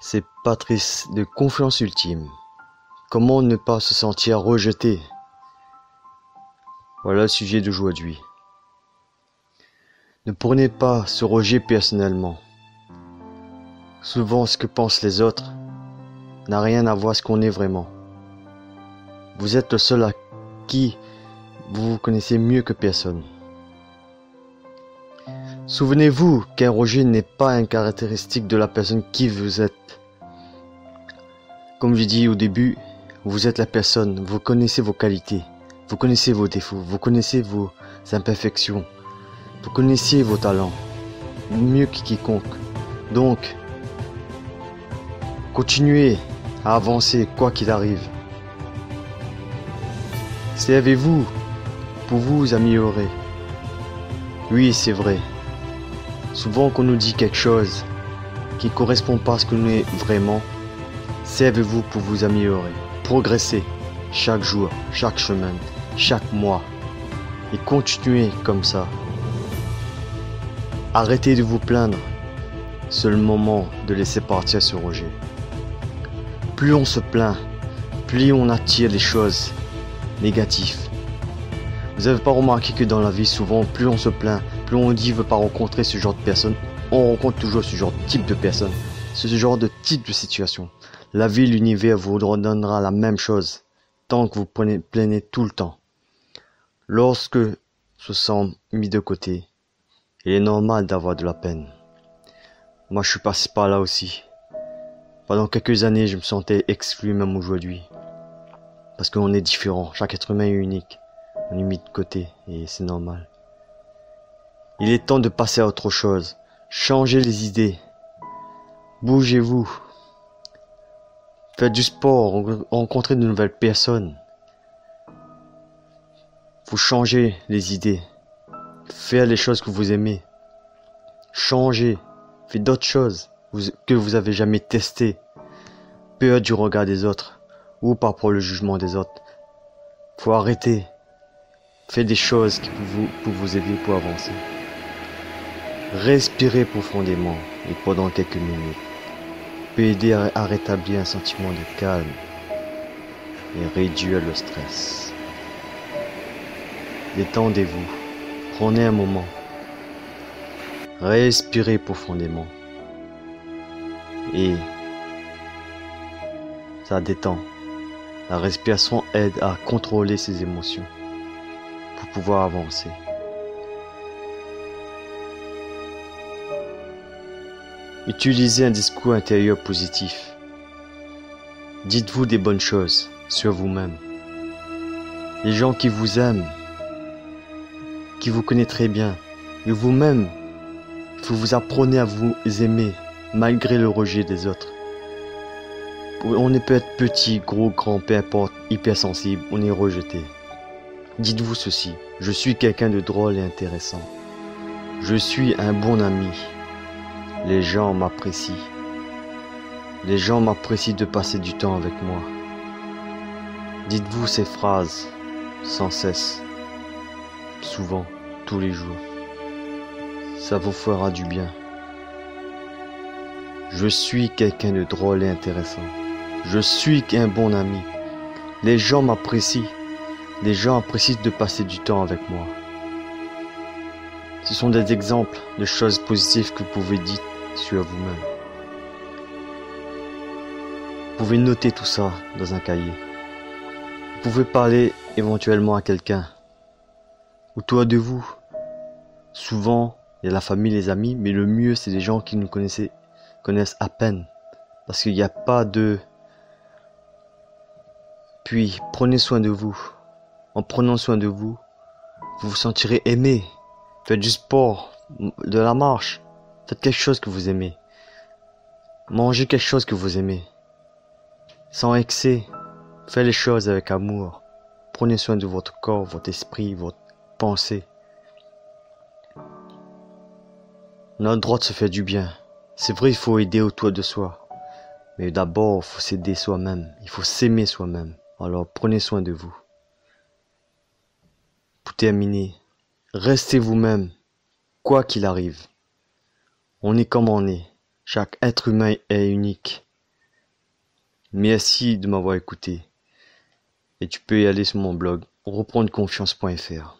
c'est Patrice de Confiance Ultime. Comment ne pas se sentir rejeté Voilà le sujet d'aujourd'hui. Ne prenez pas ce rejet personnellement. Souvent, ce que pensent les autres n'a rien à voir ce qu'on est vraiment. Vous êtes le seul à qui vous vous connaissez mieux que personne. Souvenez-vous qu'un rejet n'est pas une caractéristique de la personne qui vous êtes. Comme je dis au début, vous êtes la personne, vous connaissez vos qualités, vous connaissez vos défauts, vous connaissez vos imperfections, vous connaissez vos talents, mieux que quiconque. Donc, continuez à avancer quoi qu'il arrive. Servez-vous pour vous améliorer. Oui, c'est vrai. Souvent qu'on nous dit quelque chose qui ne correspond pas à ce que nous sommes vraiment, servez-vous pour vous améliorer, progresser chaque jour, chaque semaine, chaque mois. Et continuez comme ça. Arrêtez de vous plaindre. C'est le moment de laisser partir ce rejet. Plus on se plaint, plus on attire les choses négatives. Vous n'avez pas remarqué que dans la vie, souvent, plus on se plaint, plus on dit veut pas rencontrer ce genre de personnes, on rencontre toujours ce genre de type de personnes, ce genre de type de situation. La vie, l'univers vous redonnera la même chose tant que vous prenez, tout le temps. Lorsque se sent mis de côté, il est normal d'avoir de la peine. Moi, je suis passé par là aussi. Pendant quelques années, je me sentais exclu même aujourd'hui. Parce qu'on est différent, chaque être humain est unique. On est mis de côté et c'est normal. Il est temps de passer à autre chose. Changez les idées. Bougez-vous. Faites du sport, rencontrez de nouvelles personnes. Vous changez les idées. Faites les choses que vous aimez. Changez. Faites d'autres choses que vous avez jamais testées. Peur du regard des autres ou pas pour le jugement des autres. Faut arrêter. Faites des choses qui vous, pour vous aider pour avancer. Respirez profondément et pendant quelques minutes peut aider à rétablir un sentiment de calme et réduire le stress. Détendez-vous, prenez un moment, respirez profondément et ça détend. La respiration aide à contrôler ses émotions pour pouvoir avancer. Utilisez un discours intérieur positif. Dites-vous des bonnes choses sur vous-même. Les gens qui vous aiment, qui vous connaissent très bien, et vous-même, vous vous apprenez à vous aimer malgré le rejet des autres. On peut être petit, gros, grand, peu importe, hypersensible, on est rejeté. Dites-vous ceci, je suis quelqu'un de drôle et intéressant. Je suis un bon ami. Les gens m'apprécient. Les gens m'apprécient de passer du temps avec moi. Dites-vous ces phrases sans cesse, souvent, tous les jours. Ça vous fera du bien. Je suis quelqu'un de drôle et intéressant. Je suis un bon ami. Les gens m'apprécient. Les gens apprécient de passer du temps avec moi. Ce sont des exemples de choses positives que vous pouvez dire sur vous-même. Vous pouvez noter tout ça dans un cahier. Vous pouvez parler éventuellement à quelqu'un. Autour de vous. Souvent, il y a la famille, les amis, mais le mieux, c'est des gens qui nous connaissent, connaissent à peine. Parce qu'il n'y a pas de... Puis, prenez soin de vous. En prenant soin de vous, vous vous sentirez aimé. Faites du sport, de la marche, Faites quelque chose que vous aimez. Mangez quelque chose que vous aimez. Sans excès. Faites les choses avec amour. Prenez soin de votre corps, votre esprit, votre pensée. Notre droit se fait du bien. C'est vrai, il faut aider autour de soi. Mais d'abord, il faut s'aider soi-même. Il faut s'aimer soi-même. Alors prenez soin de vous. Pour terminer, restez vous-même, quoi qu'il arrive. On est comme on est, chaque être humain est unique. Merci de m'avoir écouté. Et tu peux y aller sur mon blog, reprendreconfiance.fr.